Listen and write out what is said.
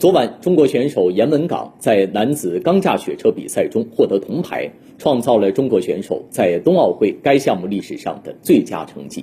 昨晚，中国选手闫文港在男子钢架雪车比赛中获得铜牌，创造了中国选手在冬奥会该项目历史上的最佳成绩。